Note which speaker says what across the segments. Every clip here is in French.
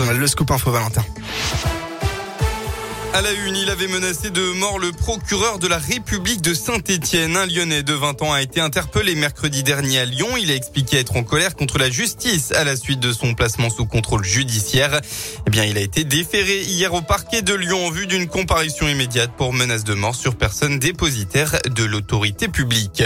Speaker 1: Le scoop info Valentin.
Speaker 2: À la une, il avait menacé de mort le procureur de la République de Saint-Étienne. Un Lyonnais de 20 ans a été interpellé mercredi dernier à Lyon. Il a expliqué être en colère contre la justice à la suite de son placement sous contrôle judiciaire. Eh bien, il a été déféré hier au parquet de Lyon en vue d'une comparution immédiate pour menace de mort sur personne dépositaire de l'autorité publique.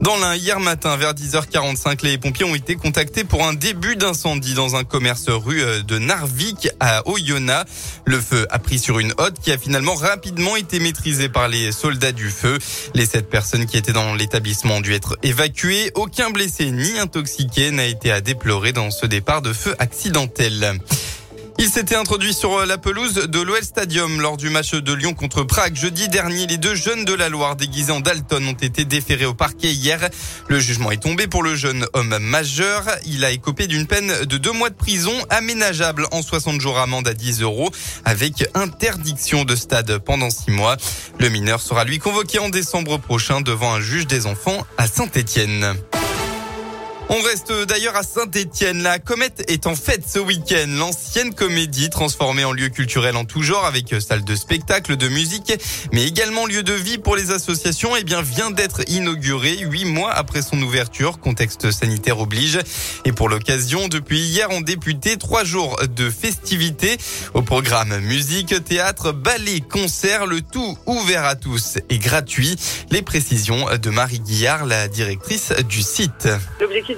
Speaker 2: Dans l'un, hier matin, vers 10h45, les pompiers ont été contactés pour un début d'incendie dans un commerce rue euh, de Narvik à Oyonnax. Le feu a pris sur une hotte qui a finalement rapidement été maîtrisée par les soldats du feu. Les sept personnes qui étaient dans l'établissement ont dû être évacuées. Aucun blessé ni intoxiqué n'a été à déplorer dans ce départ de feu accidentel. Il s'était introduit sur la pelouse de l'OL Stadium lors du match de Lyon contre Prague. Jeudi dernier, les deux jeunes de la Loire déguisés en Dalton ont été déférés au parquet hier. Le jugement est tombé pour le jeune homme majeur. Il a écopé d'une peine de deux mois de prison aménageable en 60 jours amende à 10 euros avec interdiction de stade pendant six mois. Le mineur sera lui convoqué en décembre prochain devant un juge des enfants à Saint-Étienne. On reste d'ailleurs à Saint-Étienne. La comète est en fête ce week-end. L'ancienne comédie transformée en lieu culturel en tout genre avec salle de spectacle, de musique, mais également lieu de vie pour les associations, eh bien, vient d'être inaugurée huit mois après son ouverture. Contexte sanitaire oblige. Et pour l'occasion, depuis hier, ont débuté trois jours de festivités au programme musique, théâtre, ballet, concert, le tout ouvert à tous et gratuit. Les précisions de Marie Guillard, la directrice du site.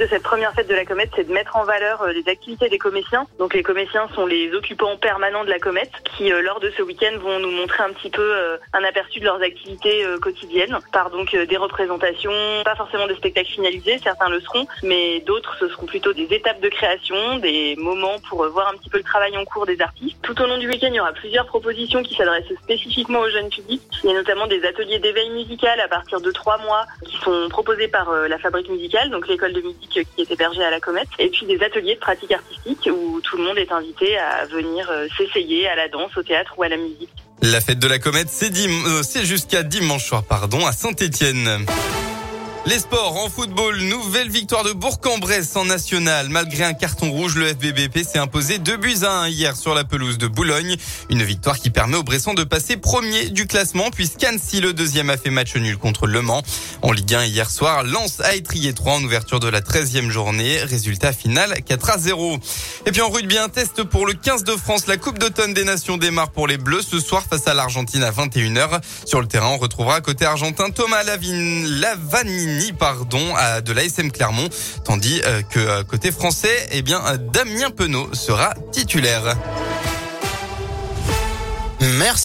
Speaker 3: Cette première fête de la comète, c'est de mettre en valeur euh, les activités des cométiens. Donc les cométiens sont les occupants permanents de la comète qui, euh, lors de ce week-end, vont nous montrer un petit peu euh, un aperçu de leurs activités quotidiennes par donc des représentations, pas forcément des spectacles finalisés, certains le seront, mais d'autres ce seront plutôt des étapes de création, des moments pour voir un petit peu le travail en cours des artistes. Tout au long du week-end, il y aura plusieurs propositions qui s'adressent spécifiquement aux jeunes publics. Il y a notamment des ateliers d'éveil musical à partir de trois mois qui sont proposés par la fabrique musicale, donc l'école de musique qui est hébergé à la Comète, et puis des ateliers de pratique artistique où tout le monde est invité à venir euh, s'essayer à la danse, au théâtre ou à la musique.
Speaker 2: La fête de la Comète, c'est euh, jusqu'à dimanche soir, pardon, à Saint-Étienne. Les sports en football, nouvelle victoire de Bourg-en-Bresse en national. Malgré un carton rouge, le FBBP s'est imposé 2 buts à 1 hier sur la pelouse de Boulogne. Une victoire qui permet aux Bressons de passer premier du classement puisqu'Annecy, le deuxième, a fait match nul contre Le Mans. En Ligue 1 hier soir, Lens a étrié 3 en ouverture de la 13e journée. Résultat final 4 à 0. Et puis en rugby, un test pour le 15 de France. La Coupe d'automne des Nations démarre pour les Bleus ce soir face à l'Argentine à 21h. Sur le terrain, on retrouvera côté argentin Thomas Lavin, Lavanini pardon, de l'ASM Clermont, tandis euh, que euh, côté français, eh bien, Damien Penaud sera titulaire. Merci.